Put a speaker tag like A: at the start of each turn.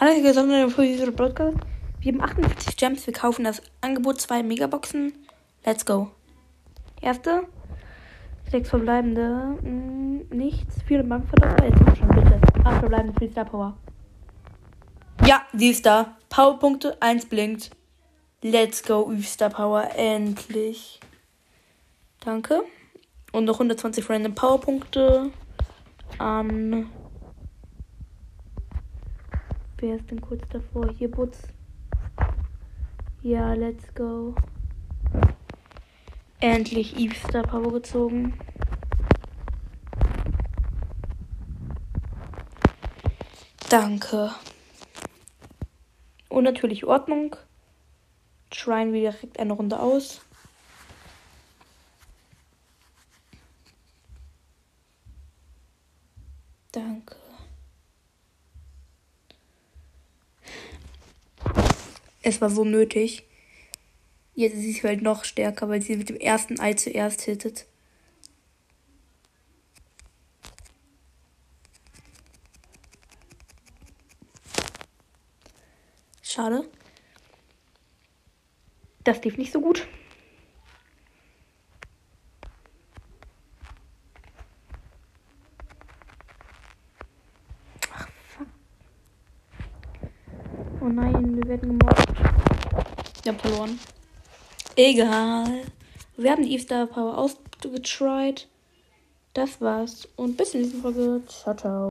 A: einzige Sonderung für diese Podcast. Wir haben 48 Gems. Wir kaufen das Angebot zwei Megaboxen. Let's go. Erste. Sechs verbleibende. Hm, nichts. Vier Bankverdoppler. Jetzt mach schon bitte. Acht verbleibende Free Star Power. Ja, sie ist da. Powerpunkte. Eins blinkt. Let's go, Star Power. Endlich. Danke. Und noch 120 random Powerpunkte an. Wer ist denn kurz davor? Hier, Butz. Ja, let's go. Endlich Eve Power gezogen. Danke. Und natürlich Ordnung. Schreien wir direkt eine Runde aus. Danke. Es war so nötig. Jetzt ist sie halt noch stärker, weil sie mit dem ersten Ei zuerst hittet. Schade. Das lief nicht so gut. Oh nein, wir werden gemobbt. Wir verloren. Egal. Wir haben die Easter Power ausgetried. Das war's. Und bis in nächste Folge. Ciao, ciao.